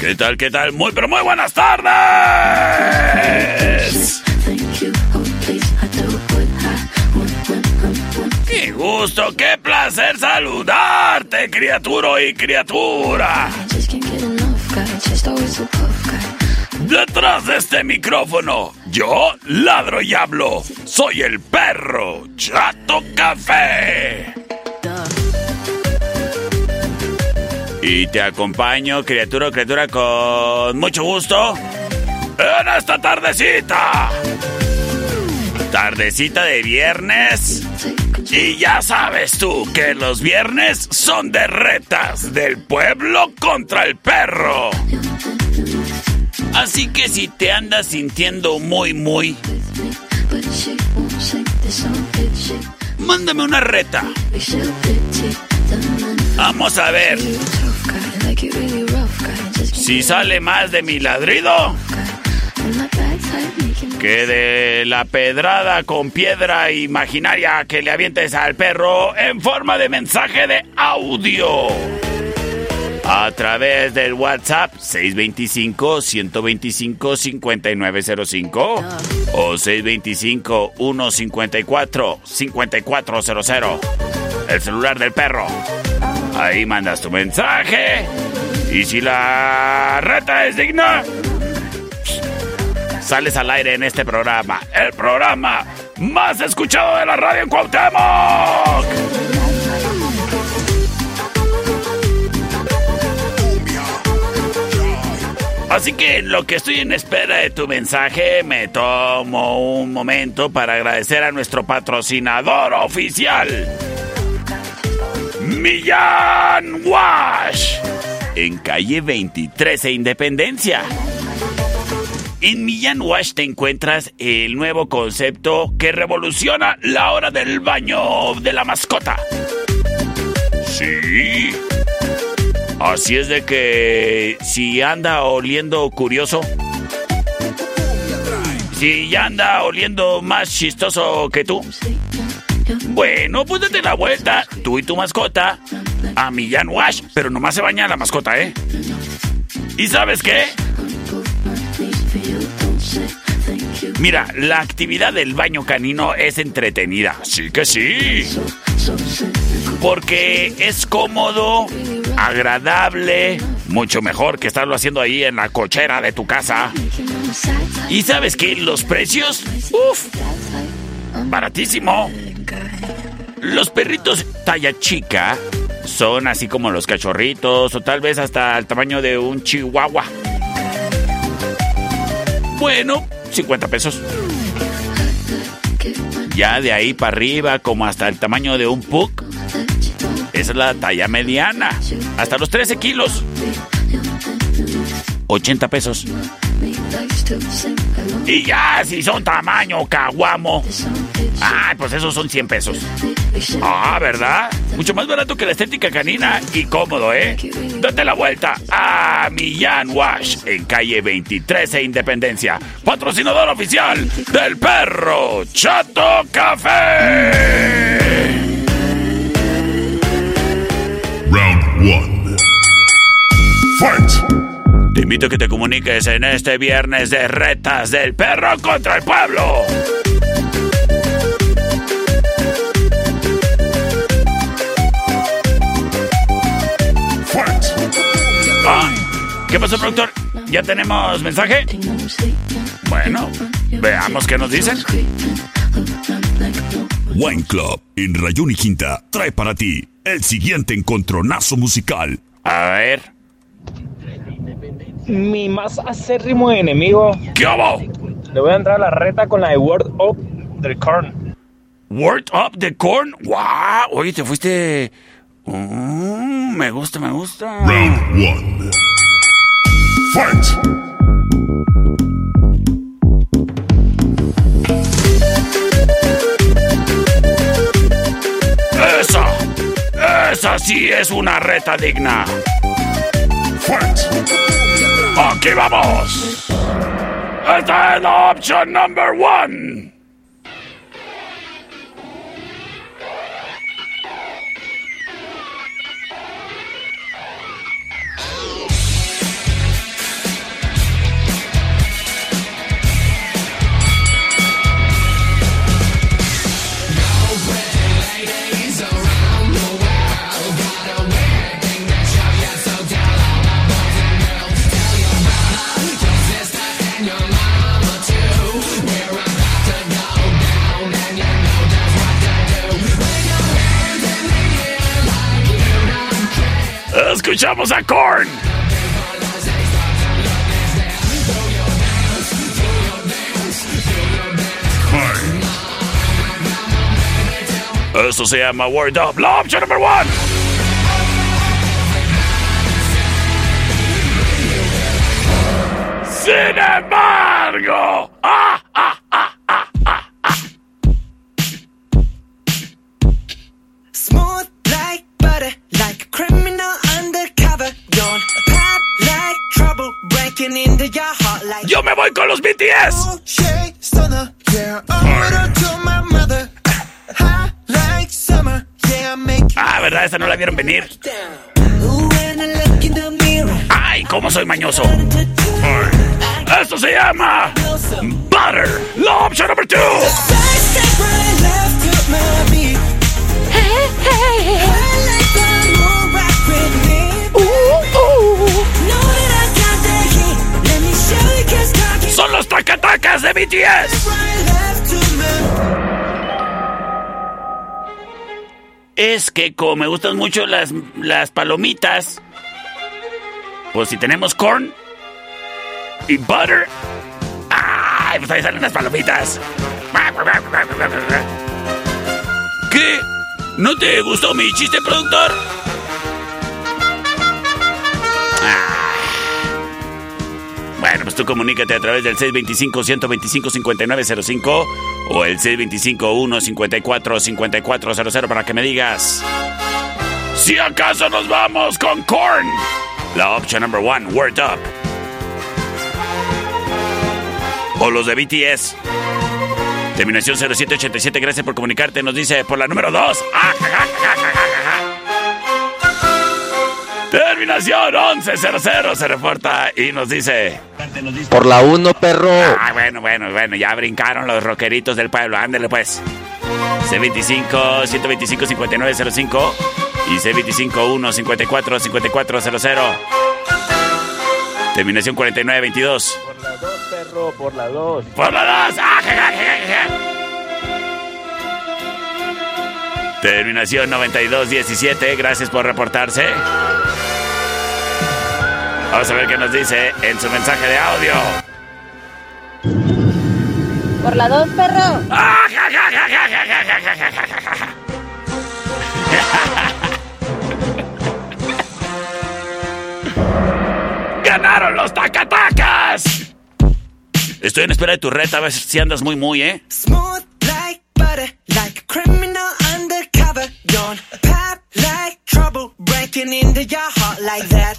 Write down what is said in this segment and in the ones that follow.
¿Qué tal, qué tal? Muy, pero muy buenas tardes. Qué gusto, qué placer saludarte, criatura y criatura. Detrás de este micrófono, yo ladro y hablo. Soy el perro Chato Café. Y te acompaño, criatura o criatura, con mucho gusto en esta tardecita. Tardecita de viernes. Y ya sabes tú que los viernes son de retas del pueblo contra el perro. Así que si te andas sintiendo muy, muy... Mándame una reta. Vamos a ver. Si sale más de mi ladrido que de la pedrada con piedra imaginaria que le avientes al perro en forma de mensaje de audio. A través del WhatsApp 625-125-5905 o 625-154-5400. El celular del perro. Ahí mandas tu mensaje. Y si la reta es digna, sales al aire en este programa. El programa más escuchado de la radio en Cuauhtémoc. Así que lo que estoy en espera de tu mensaje, me tomo un momento para agradecer a nuestro patrocinador oficial, Millán Wash, en calle 23 e Independencia. En Millán Wash te encuentras el nuevo concepto que revoluciona la hora del baño de la mascota. Sí. Así es de que si anda oliendo curioso, si ya anda oliendo más chistoso que tú, bueno, pues date la vuelta, tú y tu mascota, a Millán Wash, pero nomás se baña la mascota, ¿eh? ¿Y sabes qué? Mira, la actividad del baño canino es entretenida, sí que sí. Porque es cómodo, agradable, mucho mejor que estarlo haciendo ahí en la cochera de tu casa. Y sabes que los precios, uff, baratísimo. Los perritos talla chica son así como los cachorritos o tal vez hasta el tamaño de un chihuahua. Bueno, 50 pesos. Ya de ahí para arriba, como hasta el tamaño de un pug, es la talla mediana. Hasta los 13 kilos. 80 pesos. Y ya, si son tamaño caguamo, Ay, pues esos son 100 pesos. Ah, ¿verdad? Mucho más barato que la estética canina y cómodo, ¿eh? Date la vuelta a Millán Wash en calle 23 e Independencia. Patrocinador oficial del perro Chato Café. Round 1. Fight. Invito a que te comuniques en este viernes de retas del perro contra el pueblo. ¿Qué pasó, productor? ¿Ya tenemos mensaje? Bueno, veamos qué nos dicen. Wine Club en Rayón y Quinta trae para ti el siguiente encontronazo musical. A ver. Mi más acérrimo enemigo. ¿Qué hago? Le voy a entrar a la reta con la de Word Up the Corn. Word Up the Corn. ¡Wow! Oye, te fuiste. Mm, me gusta, me gusta. Round 1. Fight. ¡Esa! ¡Esa sí es una reta digna! Fight. ¡Aquí vamos! Esta es la opción number one. Escuchamos a Korn. Esto se llama Word Up, la opción number one. Sin embargo, los BTS. Ah, ¿verdad? Esta no la vieron venir. ¡Ay, cómo soy mañoso! Esto se llama Butter. La opción número 2. Los tacatacas de BTS. Es que como me gustan mucho las, las palomitas, pues si tenemos corn y butter, ¡ay! Pues ahí salen las palomitas. ¿Qué? ¿No te gustó mi chiste, productor? Bueno, pues tú comunícate a través del 625-125-5905 o el 625-154-5400 para que me digas si acaso nos vamos con Korn. La opción number one, Word Up. O los de BTS. Terminación 0787, gracias por comunicarte. Nos dice por la número 2. Terminación 1100 se reporta y nos dice... Por la 1, perro. Ah, bueno, bueno, bueno, ya brincaron los rockeritos del pueblo. Ándele pues. C25 125 5905 y C25 154 5400. Terminación 4922. Por la 2, perro, por la 2. Por la 2. Ah, ja, ja, ja. Terminación 9217. Gracias por reportarse. Vamos a ver qué nos dice en su mensaje de audio. Por la dos, perro. ¡Ganaron los tacatacas! Estoy en espera de tu reta, a ver si andas muy, muy, ¿eh? Smooth like butter, like a criminal undercover. Don't pop like trouble, breaking into your heart like that.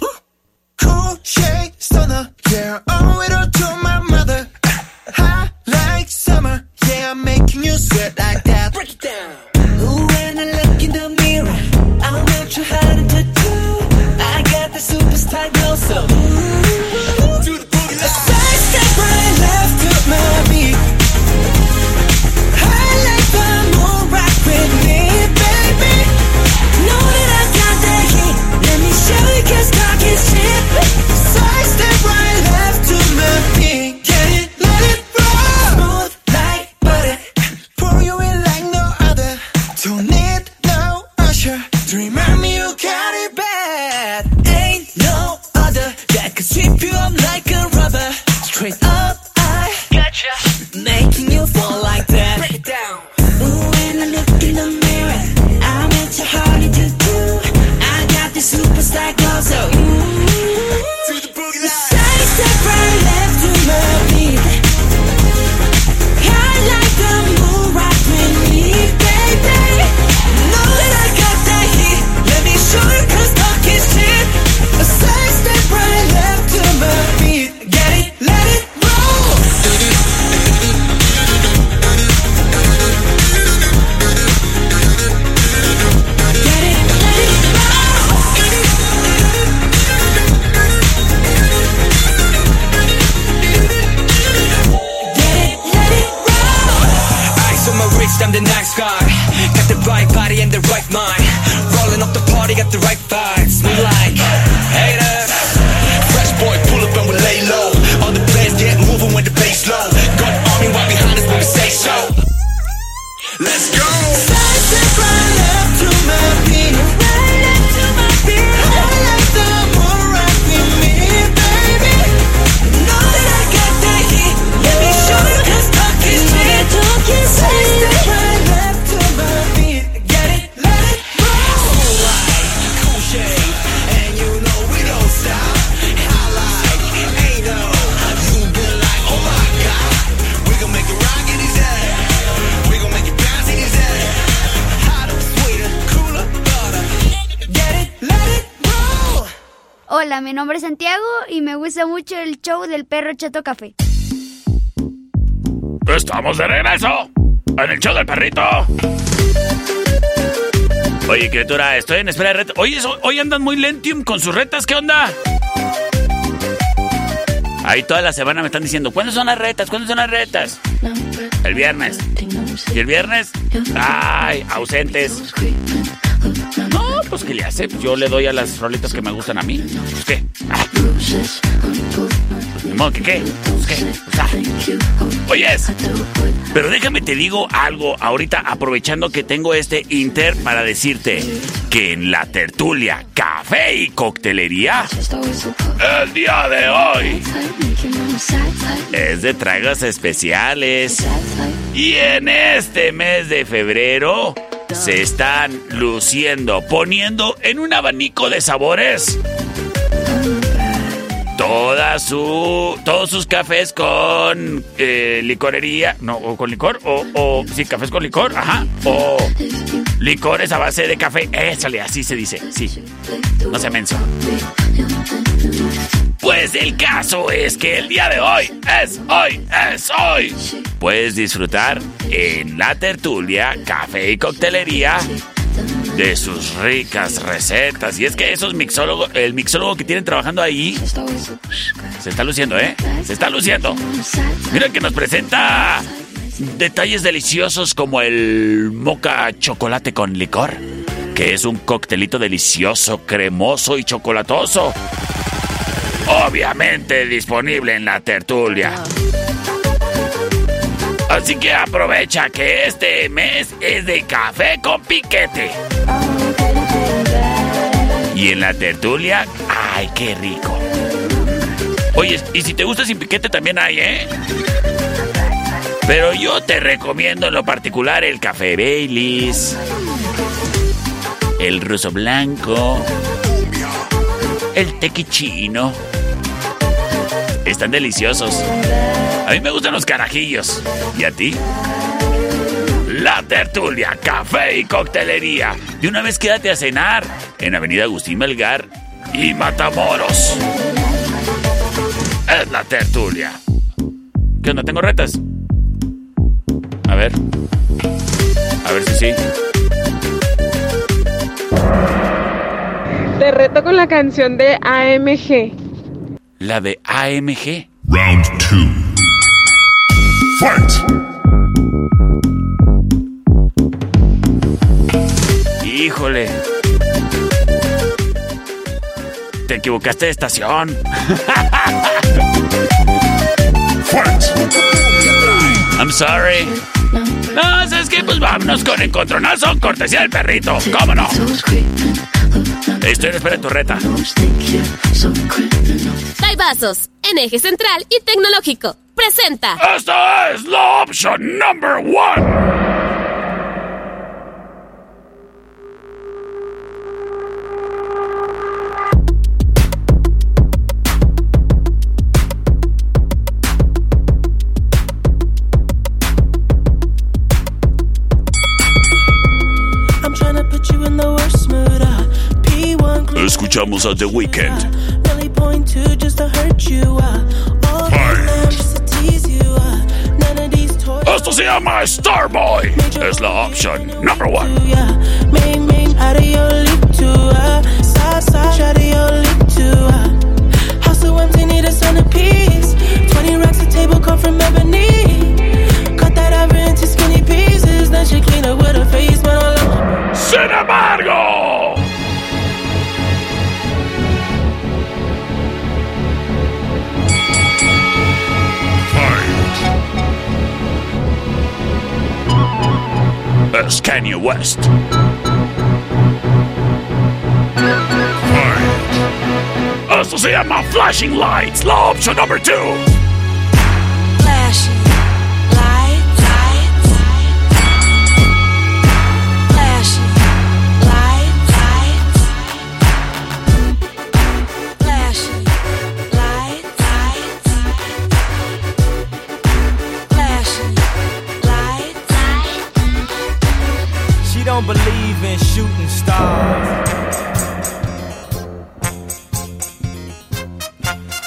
Cool shake stunner, yeah, owe it all to my mother. High like summer, yeah, I'm making you sweat like that. Break it down. Ooh, when I look in the nombre es Santiago y me gusta mucho el show del perro Chato Café. Estamos de regreso en el show del perrito. Oye, criatura, estoy en espera de retas. Oye, hoy andan muy lentium con sus retas, ¿qué onda? Ahí toda la semana me están diciendo, ¿cuándo son las retas? ¿Cuándo son las retas? El viernes. ¿Y el viernes? Ay, ausentes. Pues ¿qué le hace? Yo le doy a las rolitas que me gustan a mí. Pues qué. Qué. Pues qué. Pues, ah. Oyes. Pero déjame te digo algo ahorita aprovechando que tengo este inter para decirte que en la tertulia, café y coctelería, el día de hoy es de tragos especiales. Y en este mes de febrero se están luciendo, poniendo en un abanico de sabores. Toda su, todos sus cafés con eh, licorería, no, o con licor, o, o sí, cafés con licor, ajá, o licores a base de café, échale, así se dice, sí, no se menso. Pues el caso es que el día de hoy es hoy, es hoy. Puedes disfrutar en la tertulia, café y coctelería de sus ricas recetas. Y es que esos mixólogos, el mixólogo que tienen trabajando ahí, se está luciendo, ¿eh? Se está luciendo. Mira que nos presenta detalles deliciosos como el moca chocolate con licor, que es un coctelito delicioso, cremoso y chocolatoso. Obviamente disponible en la tertulia. Así que aprovecha que este mes es de café con piquete. Y en la tertulia, ¡ay, qué rico! Oye, y si te gusta sin piquete también hay, ¿eh? Pero yo te recomiendo en lo particular el café Baileys, el ruso blanco, el tequichino. Están deliciosos. A mí me gustan los carajillos. ¿Y a ti? La Tertulia, café y coctelería. De una vez quédate a cenar en Avenida Agustín Melgar y Matamoros. Es La Tertulia. ¿Qué onda? ¿Tengo retas? A ver. A ver si sí. Te reto con la canción de AMG. La de AMG. Round 2. Fight. Híjole. Te equivocaste de estación. Fight. I'm sorry. No, ¿sabes qué? Pues vámonos con encontronazo, cortesía del perrito. ¿Cómo no? Estoy en espera de tu reta. Vasos, en eje central y tecnológico. Presenta. Esta es la opción number one. Uh, none of these toys. Esto se llama Starboy. Es la opción number one. Yeah, main, Es Kanye West. Esto se llama Flashing Lights, la opción number two. Don't believe in shooting stars.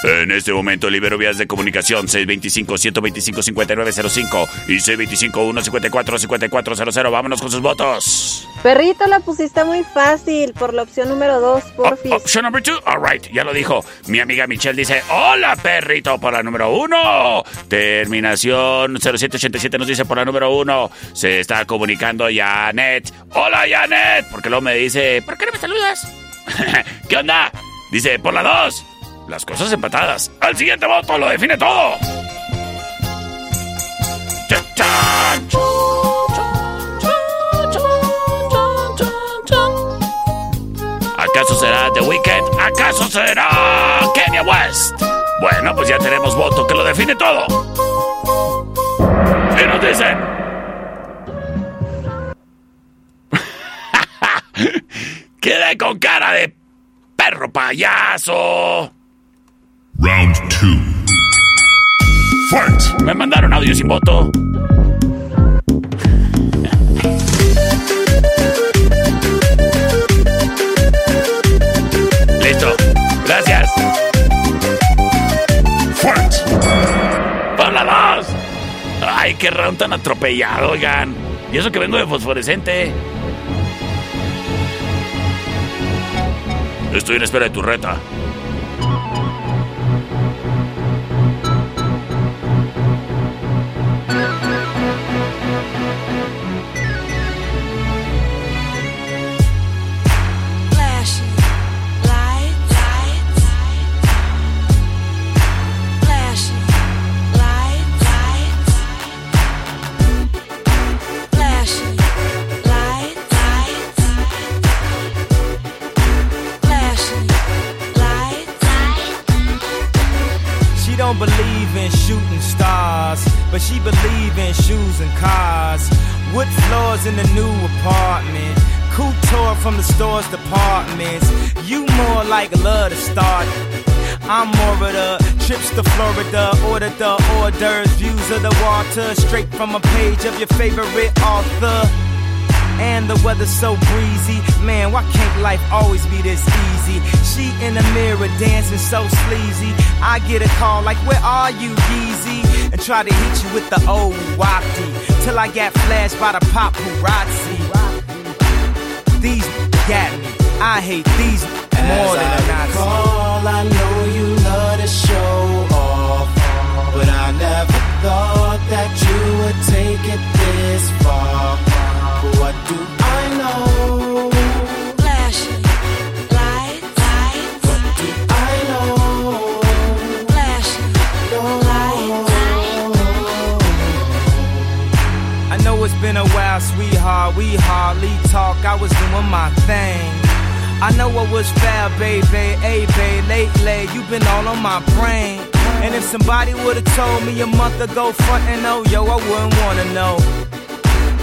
En este momento libero vías de comunicación 625-125-5905 y 625-154-5400. Vámonos con sus votos. Perrito, la pusiste muy fácil por la opción número 2, porfis. Option number two, alright, ya lo dijo. Mi amiga Michelle dice, hola perrito por la número uno. Terminación 0787 nos dice por la número uno. Se está comunicando Janet. Hola Janet, porque luego me dice, ¿por qué no me saludas? ¿Qué onda? Dice, por la dos. Las cosas empatadas. Al siguiente voto lo define todo. ¿Acaso será The Weeknd? ¿Acaso será Kenya West? Bueno, pues ya tenemos voto que lo define todo. Y nos dicen. Quedé con cara de perro payaso. Round 2. Fight. Me mandaron audio sin voto. Gracias. Fight. ¡Por la dos! ¡Ay, qué round tan atropellado, oigan! Y eso que vengo de fosforescente. Estoy en espera de tu reta. In the new apartment. Couture from the store's departments. You more like love to start. I'm more of the trips to Florida, order the hors d'oeuvres, views of the water, straight from a page of your favorite author. And the weather's so breezy, man. Why can't life always be this easy? She in the mirror dancing so sleazy. I get a call like, Where are you, Yeezy? And try to hit you with the old wapty till I got flashed by the paparazzi. These got me. I hate these more than a Nazi. Recall, I know you love to show off, but I never thought that you would take it this far. What do I know? Flashing light, light. What do I know? Flashing I know it's been a while, sweetheart. We hardly talk. I was doing my thing. I know what was foul, baby. Hey, babe, lately you been all on my brain. And if somebody would've told me a month ago, front and oh, yo, I wouldn't wanna know.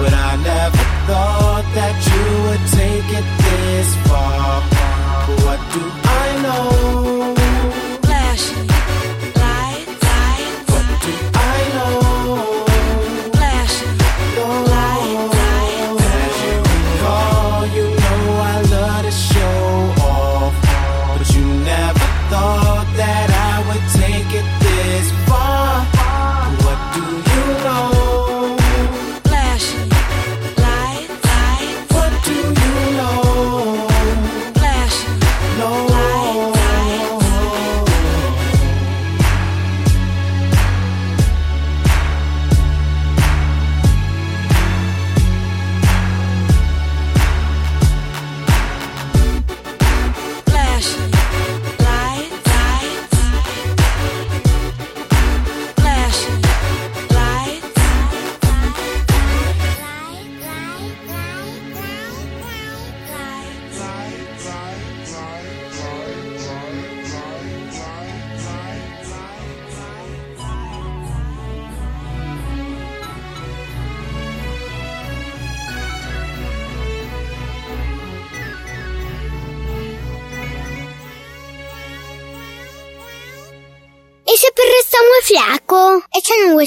but I never thought that you would take it this far. What do I know?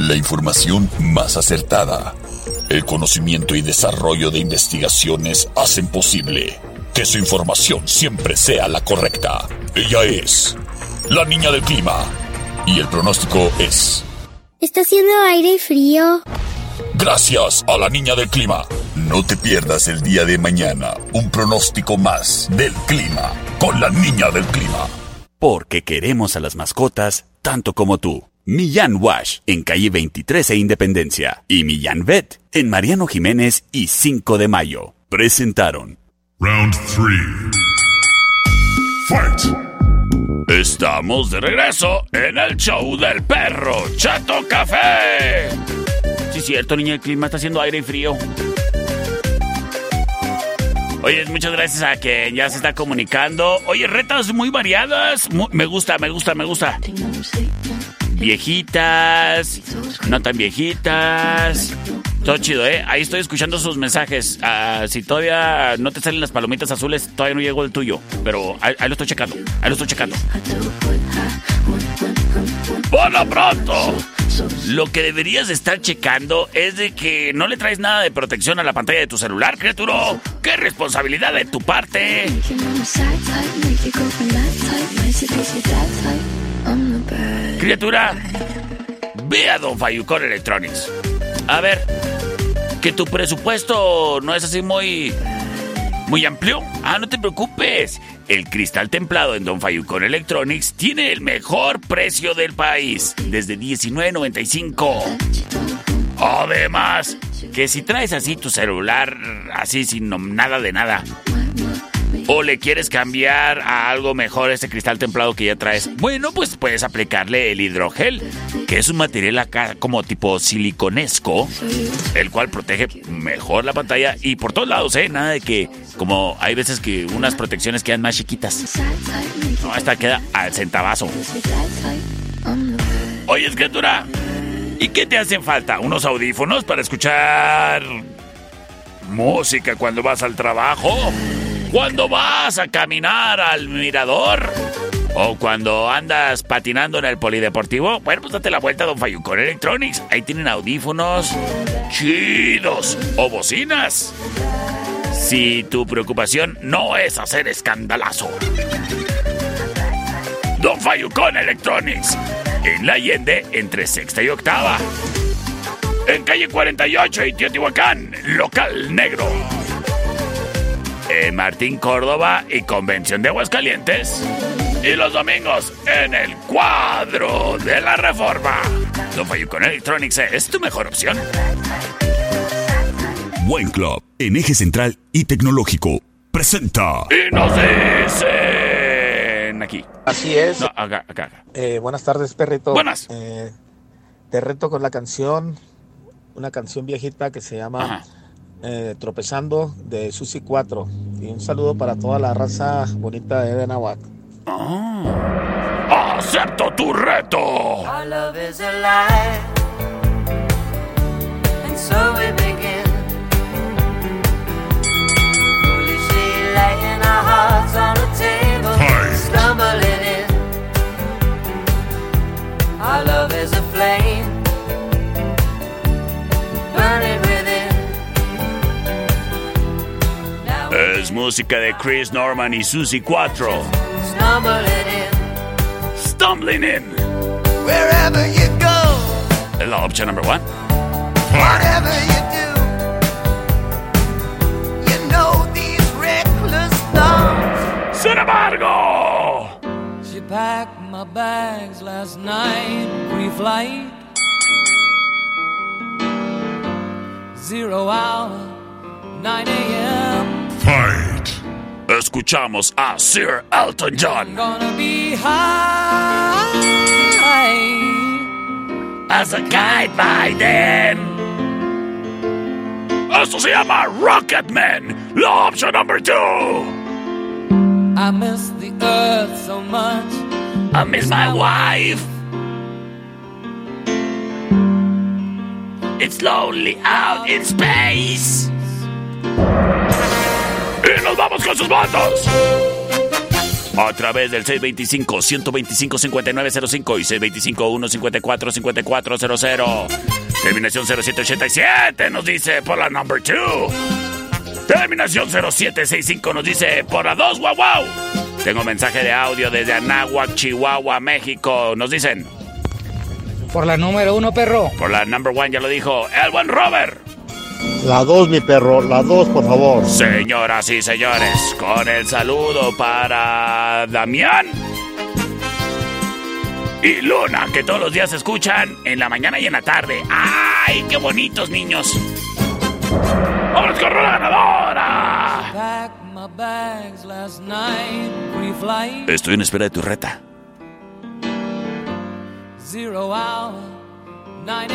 La información más acertada. El conocimiento y desarrollo de investigaciones hacen posible que su información siempre sea la correcta. Ella es la niña del clima. Y el pronóstico es... Está haciendo aire y frío. Gracias a la niña del clima. No te pierdas el día de mañana un pronóstico más del clima con la niña del clima. porque queremos a las mascotas tanto como tú. Millán Wash en calle 23 e Independencia y Millán Vet en Mariano Jiménez y 5 de mayo. Presentaron Round 3. Fight! Estamos de regreso en el show del perro Chato Café. Sí, cierto, niña, el clima está haciendo aire y frío. Oye, muchas gracias a quien ya se está comunicando. Oye, retas muy variadas. Mu- me gusta, me gusta, me gusta. Viejitas, no tan viejitas. Todo chido, ¿eh? Ahí estoy escuchando sus mensajes. Ah, si todavía no te salen las palomitas azules, todavía no llegó el tuyo. Pero ahí, lo estoy checando. Ahí lo estoy checando. ¡Por lo pronto! Lo que deberías de estar checando es de que no le traes nada de protección a la pantalla de tu celular, criatura. ¡Qué responsabilidad de tu parte! Criatura, ve a Don Fayucón Electronics. A ver, que tu presupuesto no es así muy muy amplio. Ah, no te preocupes. El cristal templado en Don Fayucon Electronics tiene el mejor precio del país, desde 19.95. Además, que si traes así tu celular, así sin nada de nada, o le quieres cambiar a algo mejor ese cristal templado que ya traes, bueno, pues puedes aplicarle el hidrogel, que es un material acá como tipo siliconesco, el cual protege mejor la pantalla y por todos lados, ¿eh? Nada de que, como hay veces que unas protecciones quedan más chiquitas. No, esta queda al centavazo. Oye, escritura, ¿y qué te hacen falta? ¿Unos audífonos para escuchar música cuando vas al trabajo? ¿Cuando vas a caminar al mirador? ¿O cuando andas patinando en el polideportivo? Bueno, pues date la vuelta a Don Fayucon Electronics. Ahí tienen audífonos chidos o bocinas. Si tu preocupación no es hacer escandalazo. Don Fayucon Electronics. En la Allende, entre sexta y octava. En calle 48 y Teotihuacán, local negro. En Martín Córdoba y Convención de Aguascalientes. Y los domingos en el cuadro de la reforma. Don Fayucon Electronics es tu mejor opción. Buen Club, en eje central y tecnológico, presenta. Y nos dicen aquí. Así es. No, acá, acá, acá. Eh, buenas tardes, perrito. Buenas. Eh, te reto con la canción, una canción viejita que se llama eh, Tropezando de Susi 4. Y un saludo para toda la raza bonita de Benahuac. ¡Acepto tu reto! Our love is a lie. And so we begin. Foolishly laying our hearts on a table, stumbling in. Our love is a flame, Es música de Chris Norman y Susie 4. Stumbling in. Stumbling in. Wherever you go, Es la opción number one. whatever you do, you know these reckless thoughts. Sin embargo, She packed my bags last night, pre-flight. Zero hour, 9 a.m. Fight. Escuchamos a Sir Elton John. Gonna be high as a kite by then. Esto se llama Rocketman, la opción number two. I miss the earth so much. I miss my wife. It's lonely out in space. Y nos vamos con sus votos. A través del 625-125-5905 y 625-154-5400. Terminación 0787 nos dice por la number 2. Terminación 0765 nos dice por la 2, wow, wow. Tengo mensaje de audio desde Anáhuac, Chihuahua, México. Nos dicen. Por la número uno, perro. Por la number one, ya lo dijo. El buen Robert. La 2, mi perro, la 2, por favor. Señoras y señores, con el saludo para Damián y Luna, que todos los días escuchan en la mañana y en la tarde. ¡Ay, qué bonitos niños! ¡Vámonos con la ganadora! Packed my bags last night, pre-flight. Estoy en espera de tu reta. Zero hour, 9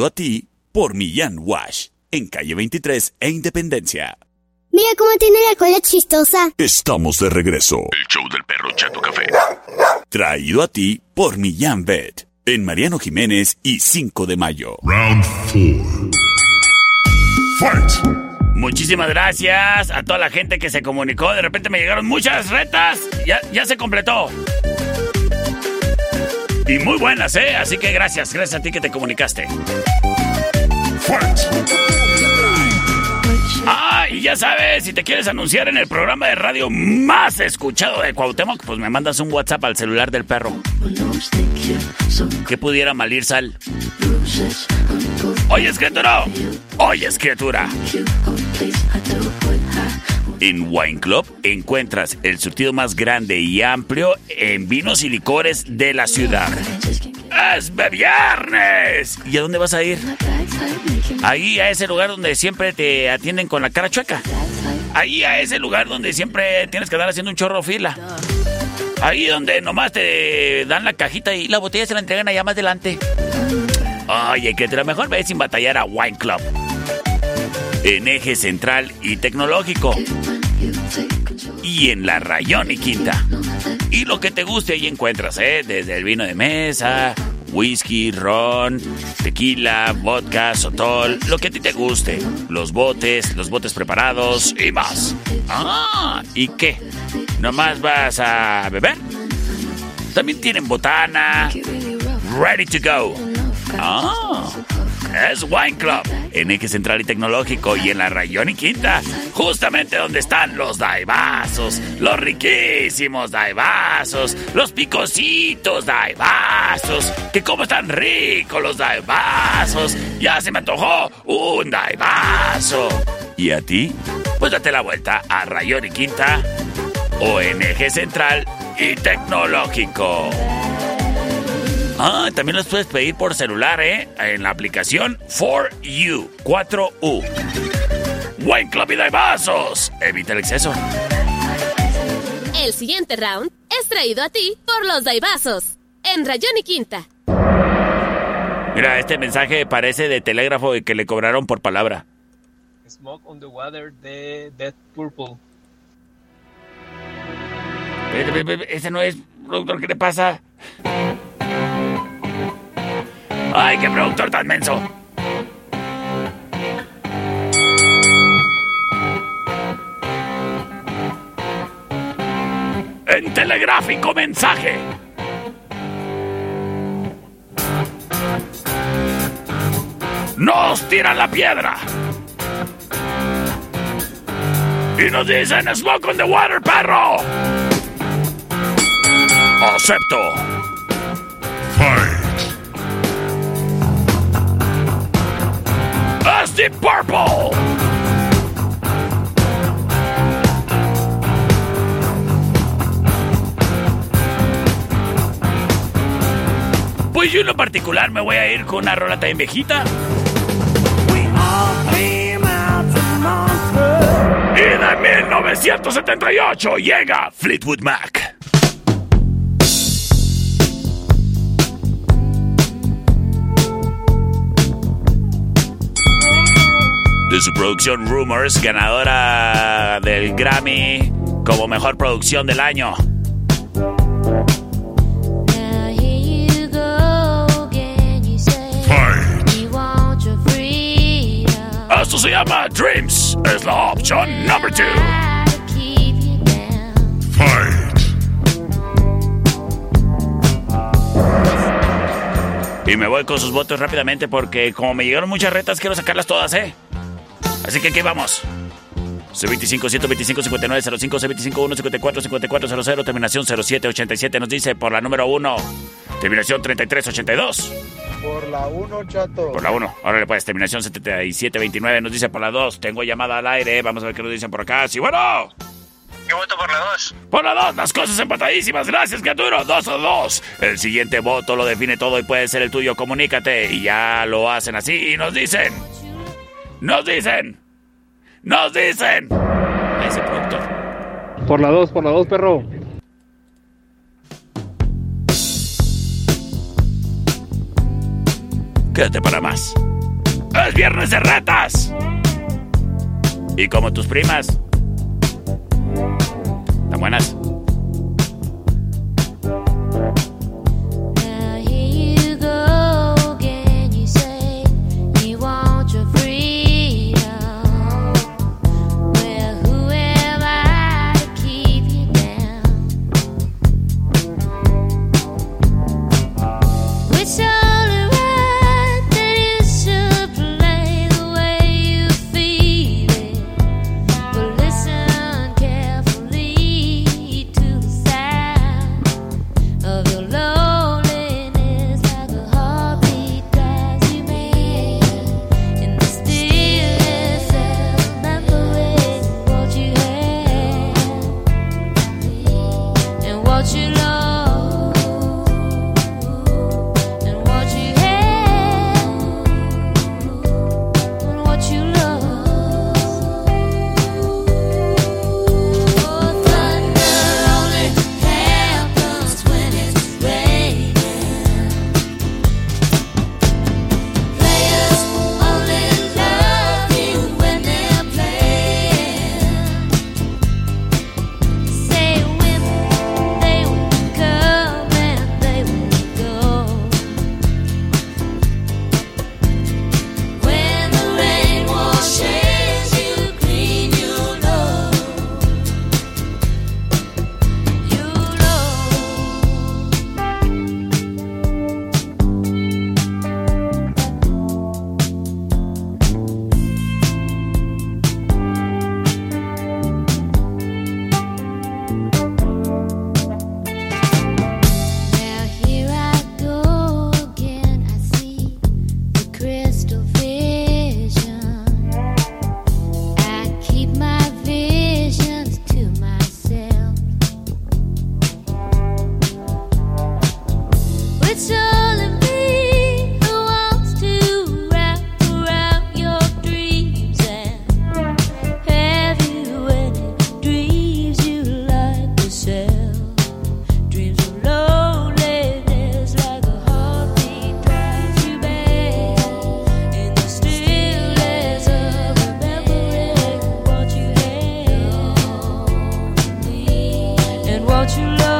Traído a ti por Millán Wash, en calle 23 e Independencia. Mira cómo tiene la cola chistosa. Estamos de regreso. El show del perro Chato Café. Traído a ti por Millán Vet, en Mariano Jiménez y 5 de mayo. Round 4. Fight. Muchísimas gracias a toda la gente que se comunicó. De repente me llegaron muchas retas. Ya, ya se completó. Y muy buenas, ¿eh? Así que gracias, gracias a ti que te comunicaste. Ah, y ya sabes, si te quieres anunciar en el programa de radio más escuchado de Cuauhtémoc, pues me mandas un WhatsApp al celular del perro. Que pudiera malir sal. Oye, criatura. Oye, criatura. En Wine Club encuentras el surtido más grande y amplio en vinos y licores de la ciudad. ¡Es viernes! ¿Y a dónde vas a ir? Ahí a ese lugar donde siempre te atienden con la cara chueca. Ahí a ese lugar donde siempre tienes que andar haciendo un chorro fila. Ahí donde nomás te dan la cajita y la botella se la entregan allá más adelante. Oye, que te lo mejor ves sin batallar a Wine Club. En eje central y tecnológico. y en la Rayón y Quinta. Y lo que te guste ahí encuentras, ¿eh? Desde el vino de mesa, whisky, ron, tequila, vodka, sotol, lo que a ti te guste. Los botes, los botes preparados y más. Ah, ¿y qué? ¿Nomás vas a beber? También tienen botana. Ready to go. Ah, es Wine Club en Eje Central y Tecnológico y en la Rayón y Quinta, justamente donde están los daibazos, los riquísimos daibazos, los picositos daibazos, que como están ricos los daibazos, ya se me antojó un daibazo. ¿Y a ti? Pues date la vuelta a Rayón y Quinta o en Eje Central y Tecnológico. Ah, también los puedes pedir por celular, ¿eh? En la aplicación 4U, 4U. Wine Club y Daibazos. Evita el exceso. El siguiente round es traído a ti por los Daibazos. En Rayón y Quinta. Mira, este mensaje parece de telégrafo y que le cobraron por palabra. Smoke on the Water de Dead Purple. Ese no es, productor, ¿qué le pasa? ¡Ay, qué productor tan menso! En telegráfico mensaje. Nos tiran la piedra. Y nos dicen Smoke on the water, perro. Acepto. Purple. Pues yo en lo particular me voy a ir con una rola tan viejita. Y de 1978 llega Fleetwood Mac. De su producción Rumors, ganadora del Grammy como mejor producción del año. Esto se llama Dreams, es la opción number two. Y me voy con sus votos rápidamente porque como me llegaron muchas retas quiero sacarlas todas, ¿eh? Así que aquí vamos. C25 125 59 05 C25 1 54 54 00 terminación 0787 nos dice por la número 1 terminación 3382 Por la 1, chato. por la 1 ahora le puedes terminación 7729 nos dice por la 2 tengo llamada al aire vamos a ver qué nos dicen por acá sí bueno Yo voto por la 2. por la 2 las cosas empatadísimas gracias criatura 2 a 2 el siguiente voto lo define todo y puede ser el tuyo comunícate y ya lo hacen así y nos dicen nos dicen nos dicen ese productor Por la 2, por la 2, perro. Quédate para más. Es viernes de retas. Y como tus primas. ¿Están buenas? 去了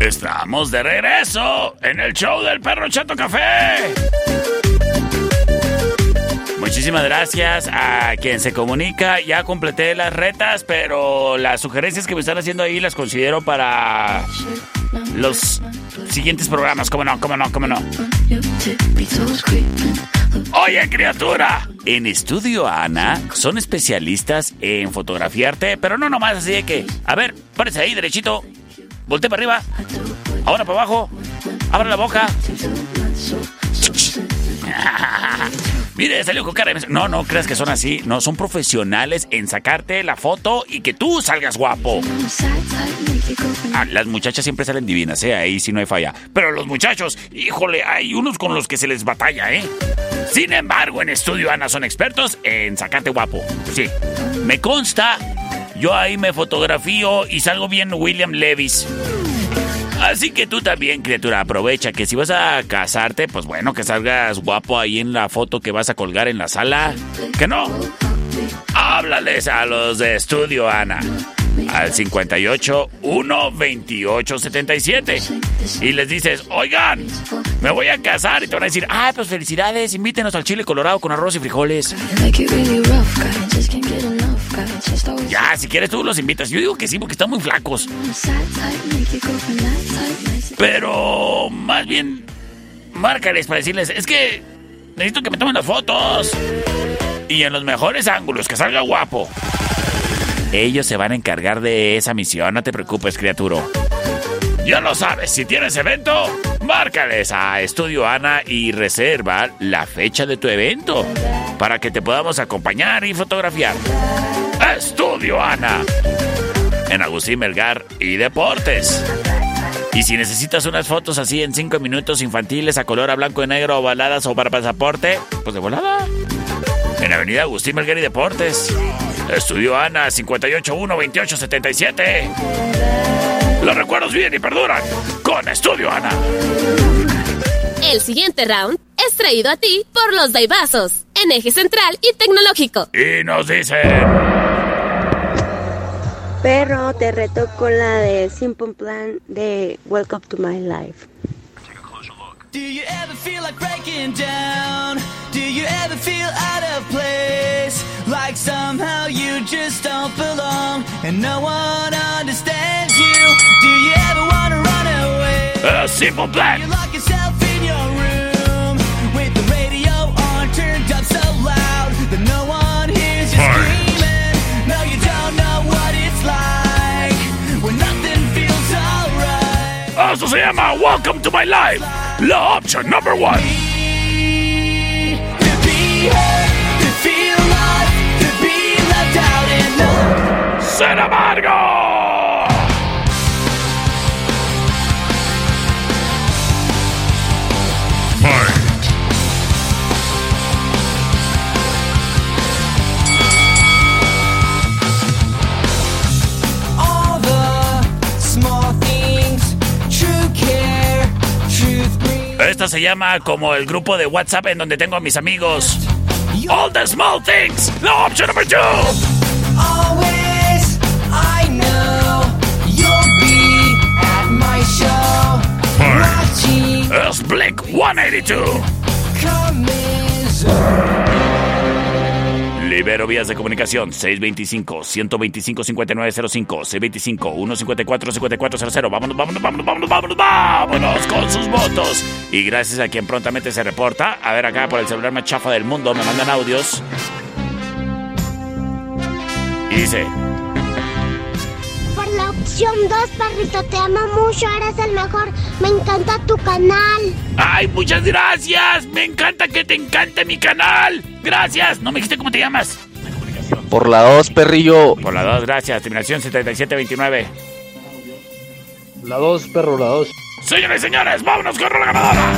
Estamos de regreso en el show del perro Chato Café. Muchísimas gracias a quien se comunica. Ya completé las retas, pero las sugerencias que me están haciendo ahí las considero para los siguientes programas. ¿Cómo no? ¿Cómo no? ¿Cómo no? Oye, criatura. En Estudio Ana son especialistas en fotografiarte, pero no nomás así de que, a ver, párese ahí derechito, voltee para arriba, ahora para abajo, abre la boca. Mire, salió con cara. No, no creas que son así. No, son profesionales en sacarte la foto y que tú salgas guapo. Ah, las muchachas siempre salen divinas, ¿eh? Ahí sí no hay falla. Pero los muchachos, híjole, hay unos con los que se les batalla, ¿eh? Sin embargo, en Estudio Ana son expertos en sacarte guapo. Sí. Me consta. Yo ahí me fotografío y salgo bien William Levis. Así que tú también, criatura, aprovecha que si vas a casarte, pues bueno, que salgas guapo ahí en la foto que vas a colgar en la sala. ¿Que no? Háblales a los de Estudio Ana. Al 58 1 28 77. Y les dices, oigan, me voy a casar. Y te van a decir, ah, pues felicidades, invítenos al chile colorado con arroz y frijoles. Ya, si quieres tú los invitas. Yo digo que sí, porque están muy flacos. Pero más bien, márcales para decirles, es que necesito que me tomen las fotos. Y en los mejores ángulos, que salga guapo. Ellos se van a encargar de esa misión, no te preocupes, criatura. Ya lo sabes, si tienes evento, márcales a Estudio Ana y reserva la fecha de tu evento para que te podamos acompañar y fotografiar. Estudio Ana en Agustín Melgar y Deportes. Y si necesitas unas fotos así en 5 minutos infantiles a color a blanco y negro, ovaladas o para pasaporte, pues de volada. En Avenida Agustín Melgar y Deportes. Estudio Ana 581-2877. Los recuerdos vienen y perduran con Estudio Ana. El siguiente round es traído a ti por los Daibazos, en eje central y tecnológico. Y nos dicen. Perro, te reto con la de Simple Plan de Welcome to My Life. Do you ever feel like breaking down? Do you ever feel out of place? Like somehow you just don't belong and no one understands you? A simple plan. You lock yourself in your room with the radio on turned up so loud that no one hears you screaming. No, you don't know what it's like when nothing feels alright. Eso se llama Welcome to My Life. La opción number one. To be heard, to feel alive, to be left out and known. ¡Sin embargo! Esta se llama como el grupo de WhatsApp en donde tengo a mis amigos. All the small things. La opción number two. Always, I know you'll be at my show. Watching, Es Blink 182. Libero vías de comunicación 625-125-5905 625-154-5400 Vámonos, vámonos, vámonos, vámonos, vámonos, vámonos con sus votos. Y gracias a quien prontamente se reporta. A ver acá por el celular más chafa del mundo me mandan audios. Y dice, Opción 2, perrito, te amo mucho, eres el mejor. Me encanta tu canal. ¡ay, muchas gracias! Me encanta que te encante mi canal. Gracias. No me dijiste cómo te llamas. Por la 2, perrillo. Por la 2, gracias. Terminación 7729. La 2, perro, la 2. Señores y señores, vámonos con la ganadora.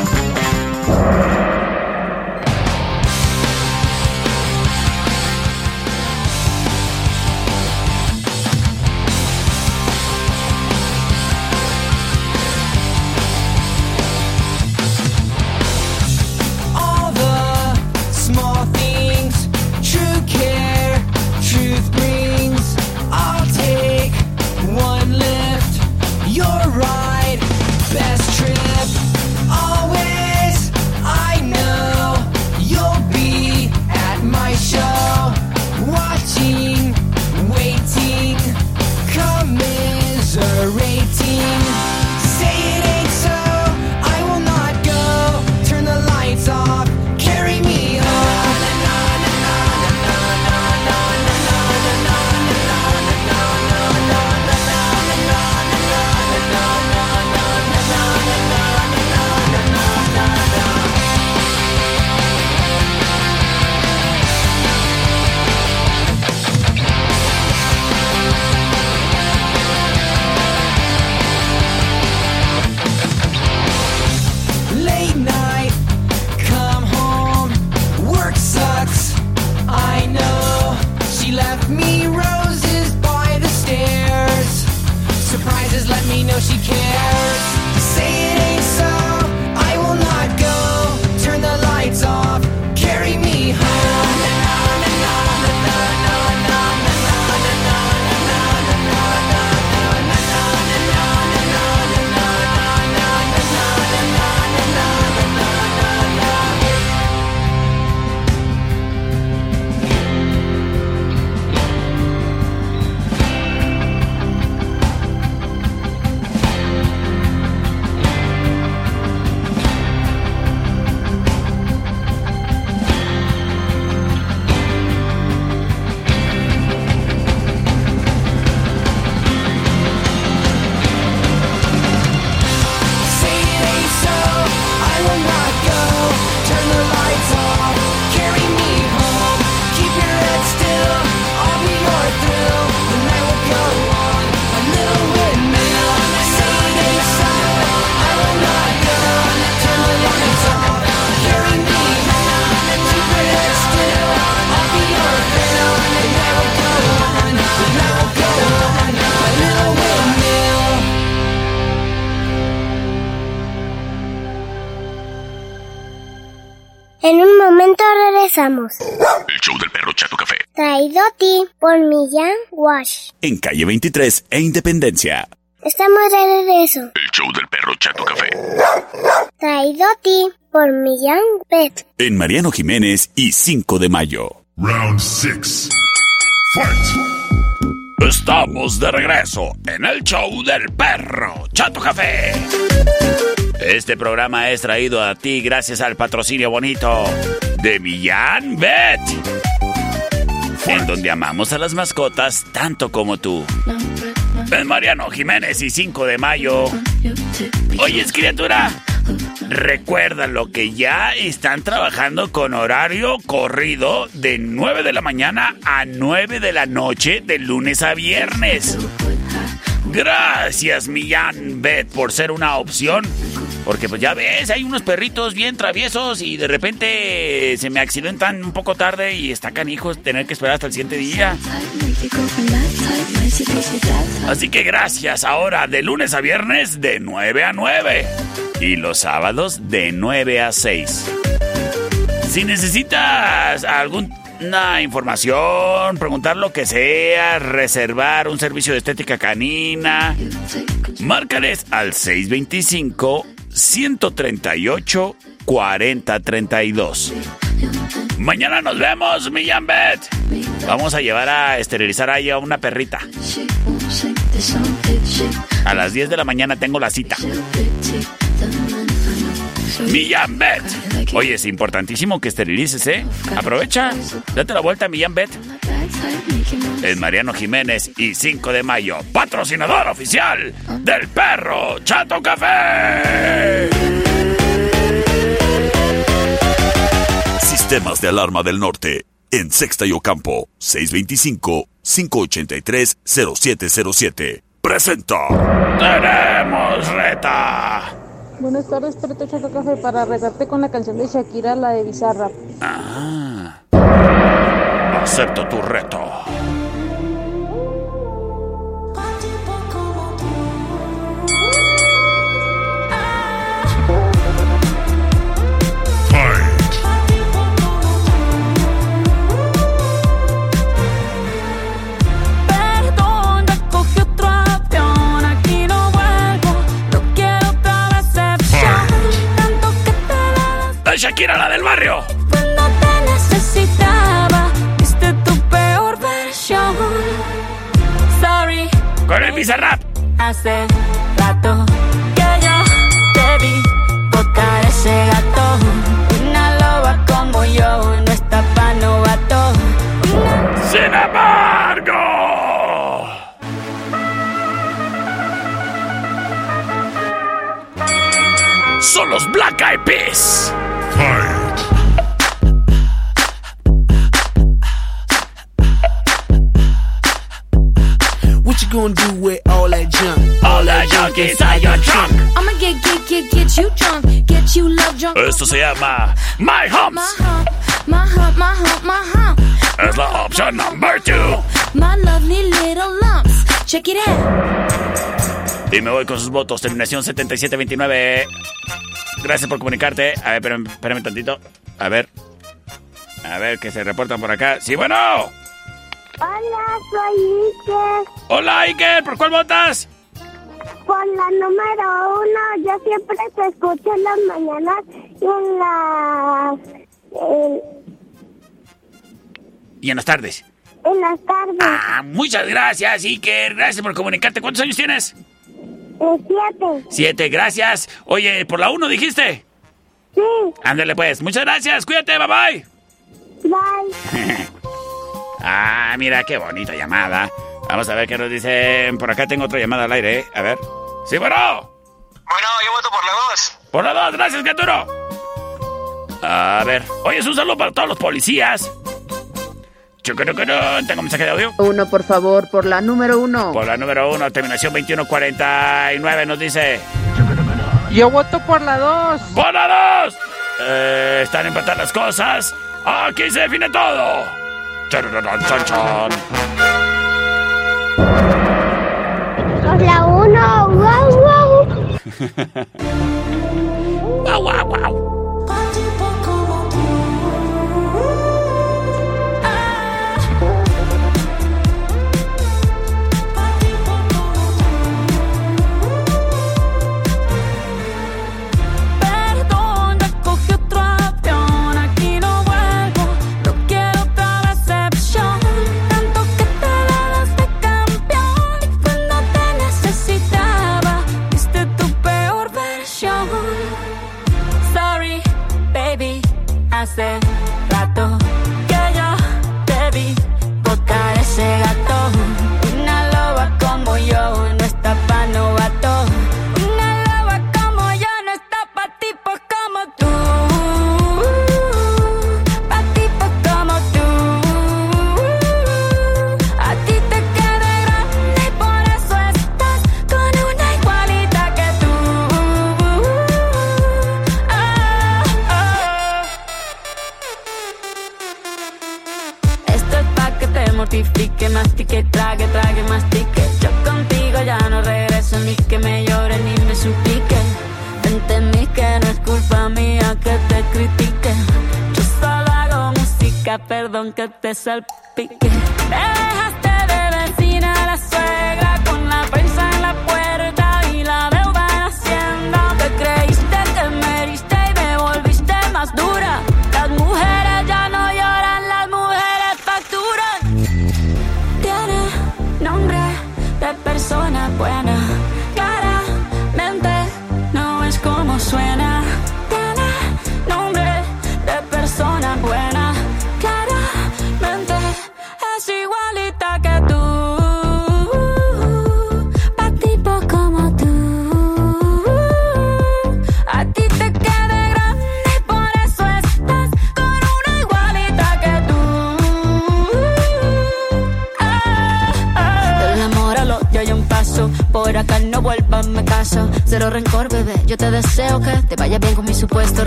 En calle 23 e Independencia. Estamos de regreso. El show del perro Chato Café. Traído a ti por Millán Pet. En Mariano Jiménez y 5 de mayo. Round 6. Estamos de regreso en el show del perro Chato Café. Este programa es traído a ti gracias al patrocinio bonito de Millán Bet. En donde amamos a las mascotas tanto como tú. En Mariano Jiménez y 5 de mayo. Oyes, criatura. Recuerda lo que ya están trabajando con horario corrido de 9 de la mañana a 9 de la noche de lunes a viernes. Gracias, Millán Bet, por ser una opción. Porque pues ya ves, hay unos perritos bien traviesos y de repente se me accidentan un poco tarde y está canijo tener que esperar hasta el siguiente día. Así que gracias ahora de lunes a viernes de 9 a 9 y los sábados de 9 a 6. Si necesitas alguna información, preguntar lo que sea, reservar un servicio de estética canina, márcales al 625 138 4032. Mañana nos vemos, Millán Bet. Vamos a llevar a esterilizar ahí a una perrita. A las 10 de la mañana tengo la cita. Millán Bet. Oye, es importantísimo que esterilices, ¿eh? Aprovecha. Date la vuelta a Millán Bet. Es Mariano Jiménez y 5 de mayo, patrocinador oficial del perro Chato Café. Sistemas de alarma del norte. En Sexta y Ocampo, 625-583-0707. presenta. ¡Tenemos reta! Buenas tardes, Perrito Chaco Café, para retarte con la canción de Shakira, la de Bizarra. Ah. Acepto tu reto. Te ¡La Shakira, la del barrio! cuando te necesitaba, viste tu peor versión. Sorry, Con el Bizarrap. hace rato que yo te vi botar ese gato. Una loba como yo no está pa' novato. Sin embargo. Son los Black Eyed Peas. Gonna do with all that junk? All that junk inside your trunk. I'ma get, get, get, get you drunk, get you love drunk. Esto se llama My My Humps. hump, my hump, my hump, my hump. Es la opción number two. My lovely little lumps. Check it out. Y me voy con sus votos. Terminación 7729. Gracias por comunicarte. A ver, espérame, espérame tantito. A ver. A ver, que se reportan por acá. Sí, bueno. Hola, soy Iker. Hola, Iker. ¿Por cuál votas? Por la número uno, yo siempre te escucho en las mañanas y en las... En, Y en las tardes. en las tardes. Ah, muchas gracias, Iker. Gracias por comunicarte. ¿Cuántos años tienes? Eh, siete. Siete, gracias. Oye, por la uno dijiste. Sí. Ándale, pues. Muchas gracias. Cuídate, bye bye. Bye. Ah, mira, qué bonita llamada. Vamos a ver qué nos dicen. Por acá tengo otra llamada al aire, ¿eh? A ver. Sí, bueno. Bueno, yo voto por la dos. Por la dos, gracias, Caturo. A ver. Oye, es un saludo para todos los policías. Tengo un mensaje de audio. Uno, por favor, por la número uno. Por la número uno, terminación 2149, nos dice. Yo voto por la 2. ¡Por la dos! Eh, están empatadas las cosas. Aquí se define todo. La uno, wow, wow. Guau, guau, guau.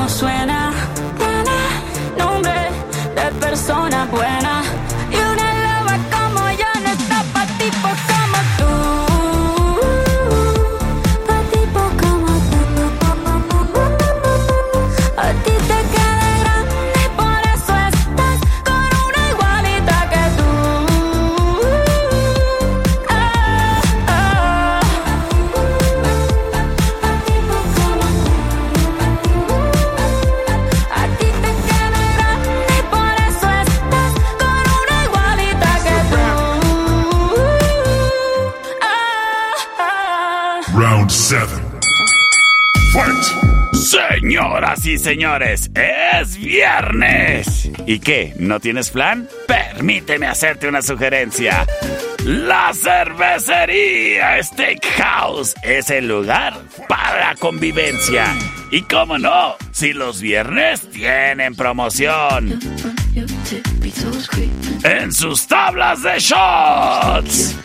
Como suena. Nombre de persona buena. Y señores, es viernes. ¿Y qué? ¿No tienes plan? Permíteme hacerte una sugerencia. La cervecería Steakhouse es el lugar para la convivencia. Y cómo no, si los viernes tienen promoción. En sus tablas de shots.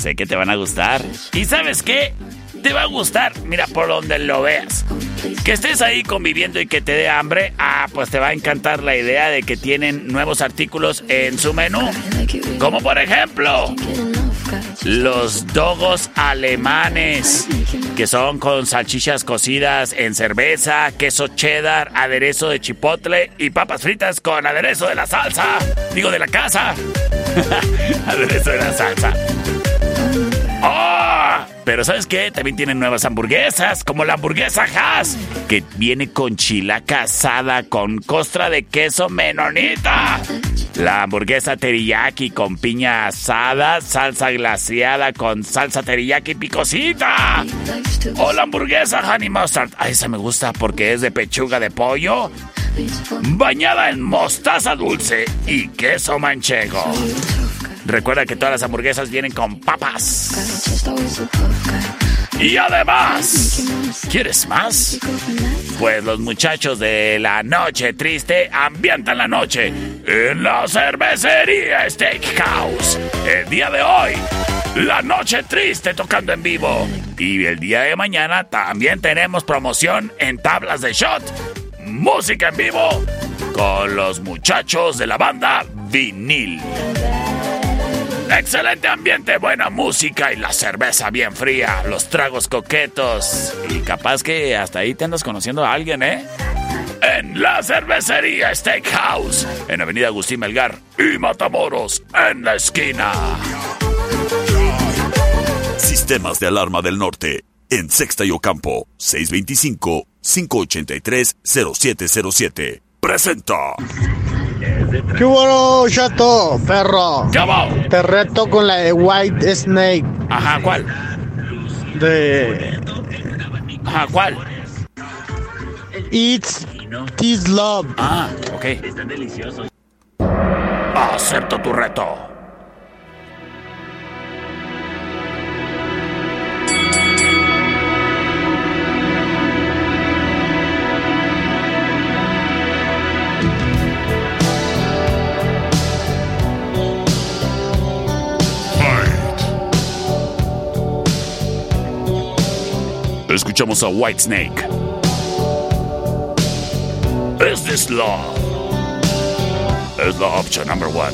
Sé que te van a gustar. ¿Y sabes qué? Te va a gustar, mira por donde lo veas. Que estés ahí conviviendo y que te dé hambre, ah, pues te va a encantar la idea de que tienen nuevos artículos en su menú. Como por ejemplo, los dogos alemanes, que son con salchichas cocidas en cerveza, queso cheddar, aderezo de chipotle y papas fritas con aderezo de la salsa. Digo, de la casa. aderezo de la salsa. ¡Oh! Pero ¿sabes qué? También tienen nuevas hamburguesas, como la hamburguesa Haas, que viene con chilaca asada con costra de queso menonita. La hamburguesa teriyaki con piña asada, salsa glaseada con salsa teriyaki picosita. O la hamburguesa honey mustard. Ah, esa me gusta porque es de pechuga de pollo, bañada en mostaza dulce y queso manchego. Recuerda que todas las hamburguesas vienen con papas. Y además, ¿quieres más? Pues los muchachos de la noche triste ambientan la noche en la cervecería Steakhouse. El día de hoy, la noche triste tocando en vivo. Y el día de mañana también tenemos promoción en tablas de shot. Música en vivo con los muchachos de la banda Vinil. Excelente ambiente, buena música y la cerveza bien fría, los tragos coquetos. Y capaz que hasta ahí te andas conociendo a alguien, ¿eh? En la cervecería Steakhouse, en Avenida Agustín Melgar y Matamoros, en la esquina. Sistemas de alarma del norte. En Sexta y Ocampo. 625-583-0707. Presenta. ¿Qué bueno, chato, perro? ¿Qué hubo? Te reto con la de White Snake. Ajá, ¿cuál? De Ajá, ¿cuál? It's This Love. Ah, ok. Están deliciosos. Acepto tu reto. Escuchamos a Whitesnake. Is this love? Es la opción number one.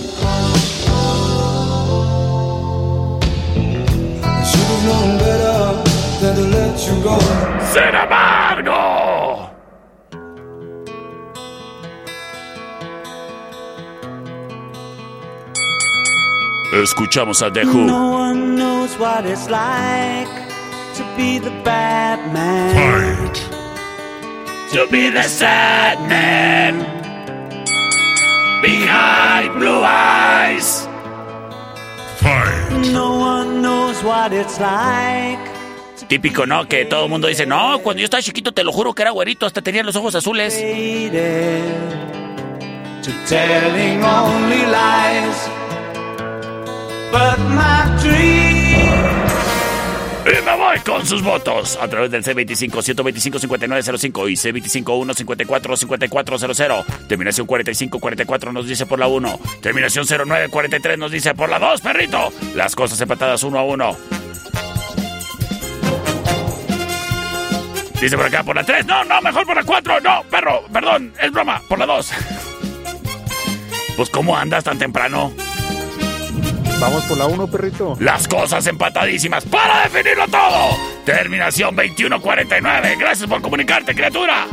Should've known better than to let. Sin embargo. Escuchamos a The Who. No one knows what it's like to be the bad man. To be the sad man behind blue eyes. Fight. No one knows what it's like. Típico, ¿no? Que todo el mundo dice, no, cuando yo estaba chiquito, te lo juro que era güerito, hasta tenía los ojos azules. to telling only lies. But my me voy con sus votos a través del C25-125-5905 y C25-154-5400. Terminación 45-44 nos dice por la 1. Terminación 09-43 nos dice por la 2, perrito. Las cosas empatadas 1 a 1. Dice por acá por la 3. No, no, mejor por la 4. No, perro, perdón, es broma, por la 2. Pues, ¿cómo andas tan temprano? Vamos por la 1, perrito. Las cosas empatadísimas para definirlo todo. Terminación 2149. Gracias por comunicarte, criatura.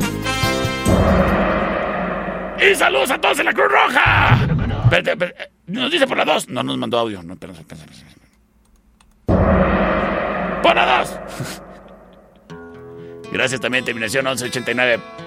Y saludos a todos en la Cruz Roja. Nos dice por la 2. No nos mandó audio. No. Por la 2. Gracias también, terminación 1189.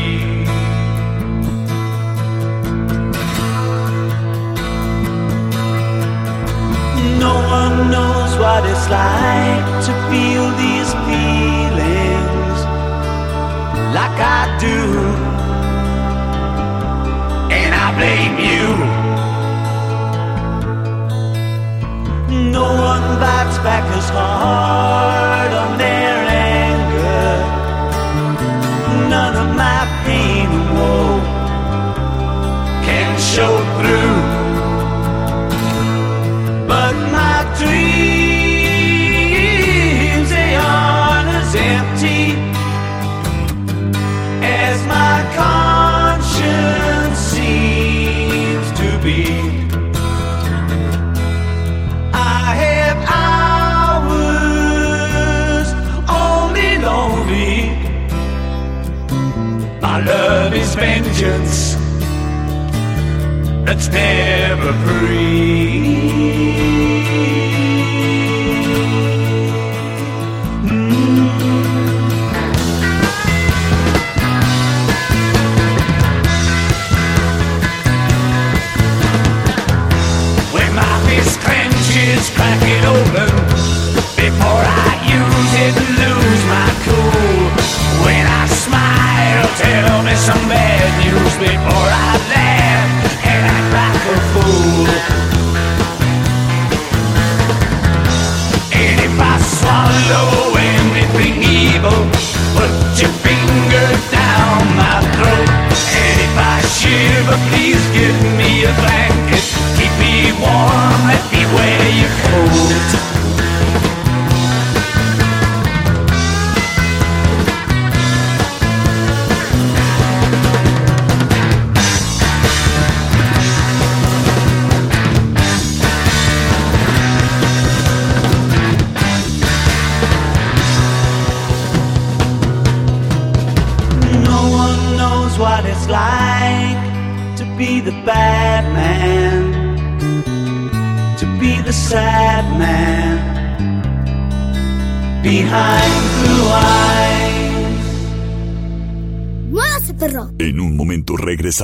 What it's like to feel these feelings like I do. And I blame you. No one bites back as hard on their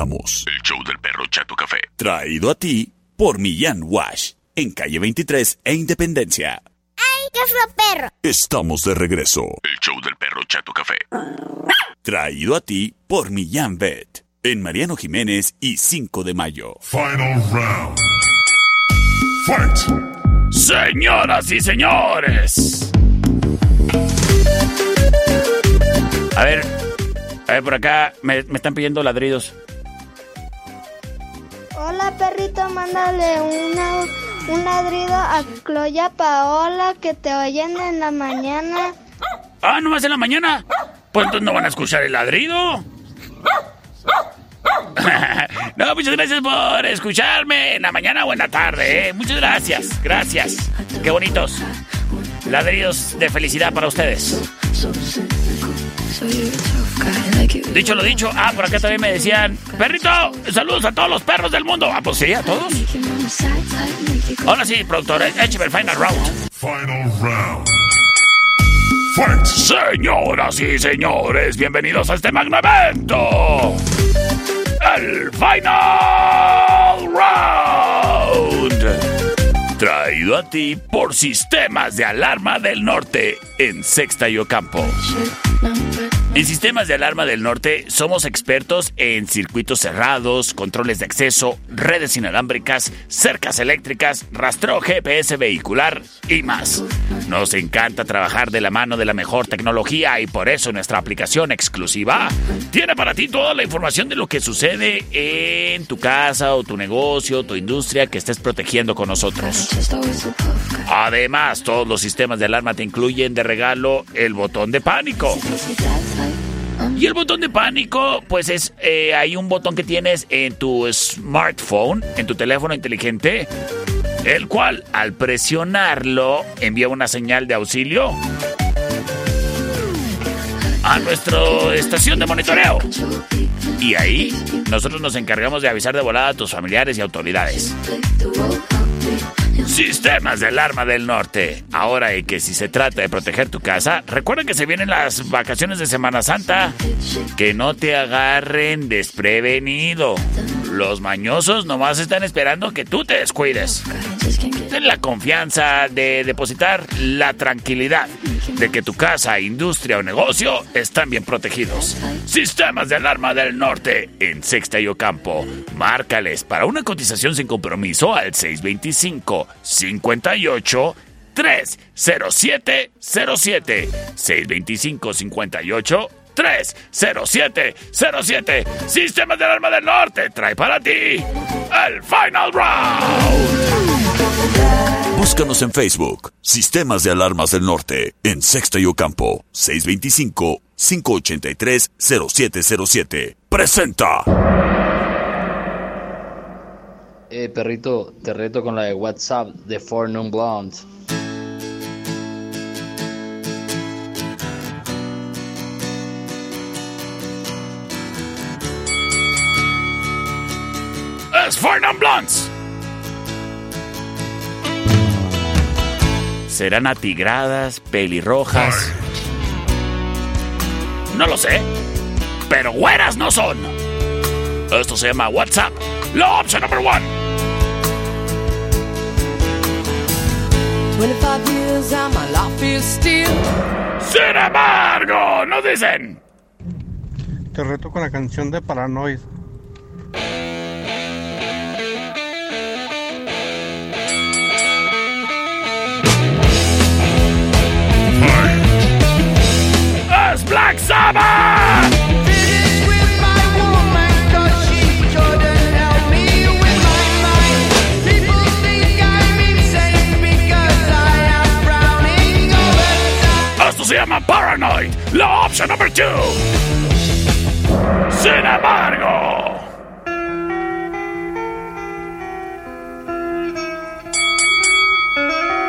El show del perro Chato Café. Traído a ti por Millán Wash. En calle 23 e Independencia. ¡Ay, qué fue perro! Estamos de regreso. El show del perro Chato Café. Traído a ti por Millán Vet. en Mariano Jiménez y 5 de mayo. Final round. Fight. Señoras y señores. A ver, a ver, por acá me, me están pidiendo ladridos. Hola perrito, mándale un ladrido a Cloya Paola que te oyen en la mañana. Ah, ¿no más en la mañana? Pues entonces no van a escuchar el ladrido. no, muchas gracias por escucharme en la mañana o en la tarde. ¿eh? Muchas gracias, gracias. Qué bonitos. Ladridos de felicidad para ustedes. Dicho lo dicho, ah, por acá también me decían, perrito, saludos a todos los perros del mundo. Ah, pues sí, a todos. Ahora sí, productor, écheme el final round. Final round. Señoras y señores, bienvenidos a este magno evento. El Final Round. Traído a ti por Sistemas de Alarma del Norte en Sexta y Ocampo. En Sistemas de Alarma del Norte somos expertos en circuitos cerrados, controles de acceso, redes inalámbricas, cercas eléctricas, rastreo GPS vehicular y más. Nos encanta trabajar de la mano de la mejor tecnología y por eso nuestra aplicación exclusiva tiene para ti toda la información de lo que sucede en tu casa o tu negocio, tu industria que estés protegiendo con nosotros. Además, todos los sistemas de alarma te incluyen de regalo el botón de pánico. Y el botón de pánico, pues es eh, hay un botón que tienes en tu smartphone, en tu teléfono inteligente, el cual al presionarlo envía una señal de auxilio a nuestra estación de monitoreo. Y ahí nosotros nos encargamos de avisar de volada a tus familiares y autoridades. Sistemas del Arma del Norte. Ahora y que si se trata de proteger tu casa, recuerda que se vienen las vacaciones de Semana Santa. Que no te agarren desprevenido. Los mañosos nomás están esperando que tú te descuides. Ten la confianza de depositar la tranquilidad de que tu casa, industria o negocio están bien protegidos. Sistemas de alarma del norte en Sexta y Ocampo. Márcales para una cotización sin compromiso al 625 58 30707 625 58 30707 Sistemas de alarma del norte trae para ti el Final Round. Búscanos en Facebook, Sistemas de Alarmas del Norte, en Sexta y Ocampo, 625-583-0707. Presenta. Eh, perrito, te reto con la de WhatsApp de Four Non Blondes. Non Blondes. ¿Serán atigradas, pelirrojas? No lo sé. Pero güeras no son. Esto se llama WhatsApp. La opción number one. 25 years and my life is still. Sin embargo, nos dicen. Te reto con la canción de Paranoid. Black Sabbath. Se llama Paranoid, la opción number two. Sin embargo.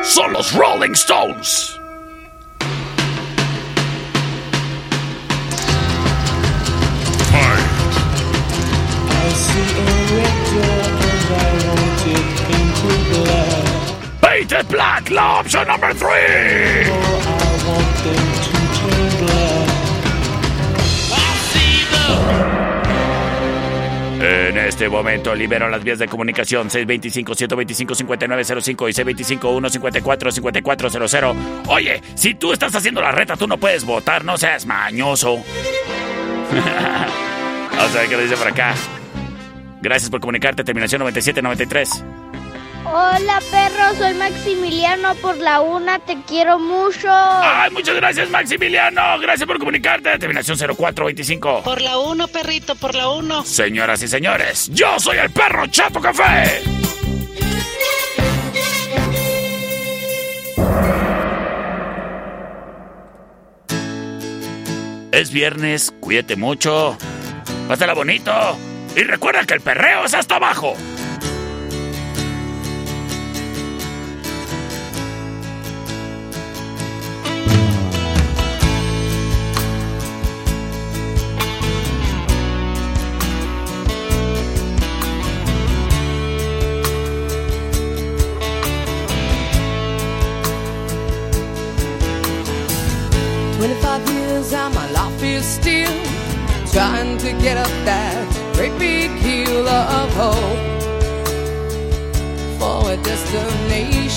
Son los Rolling Stones. Painted black, la opción number three. En este momento liberan las vías de comunicación 625-125-5905 y 625-154-5400. Oye, si tú estás haciendo la reta, tú no puedes votar, no seas mañoso. Vamos a ver qué le dice por acá. Gracias por comunicarte, terminación 9793. Hola perro, soy Maximiliano por la una, te quiero mucho. Ay, muchas gracias Maximiliano, gracias por comunicarte. Terminación 0425. Por la uno, perrito, por la uno. Señoras y señores, yo soy el perro Chato Café. Es viernes, cuídate mucho, pásala bonito y recuerda que el perreo es hasta abajo.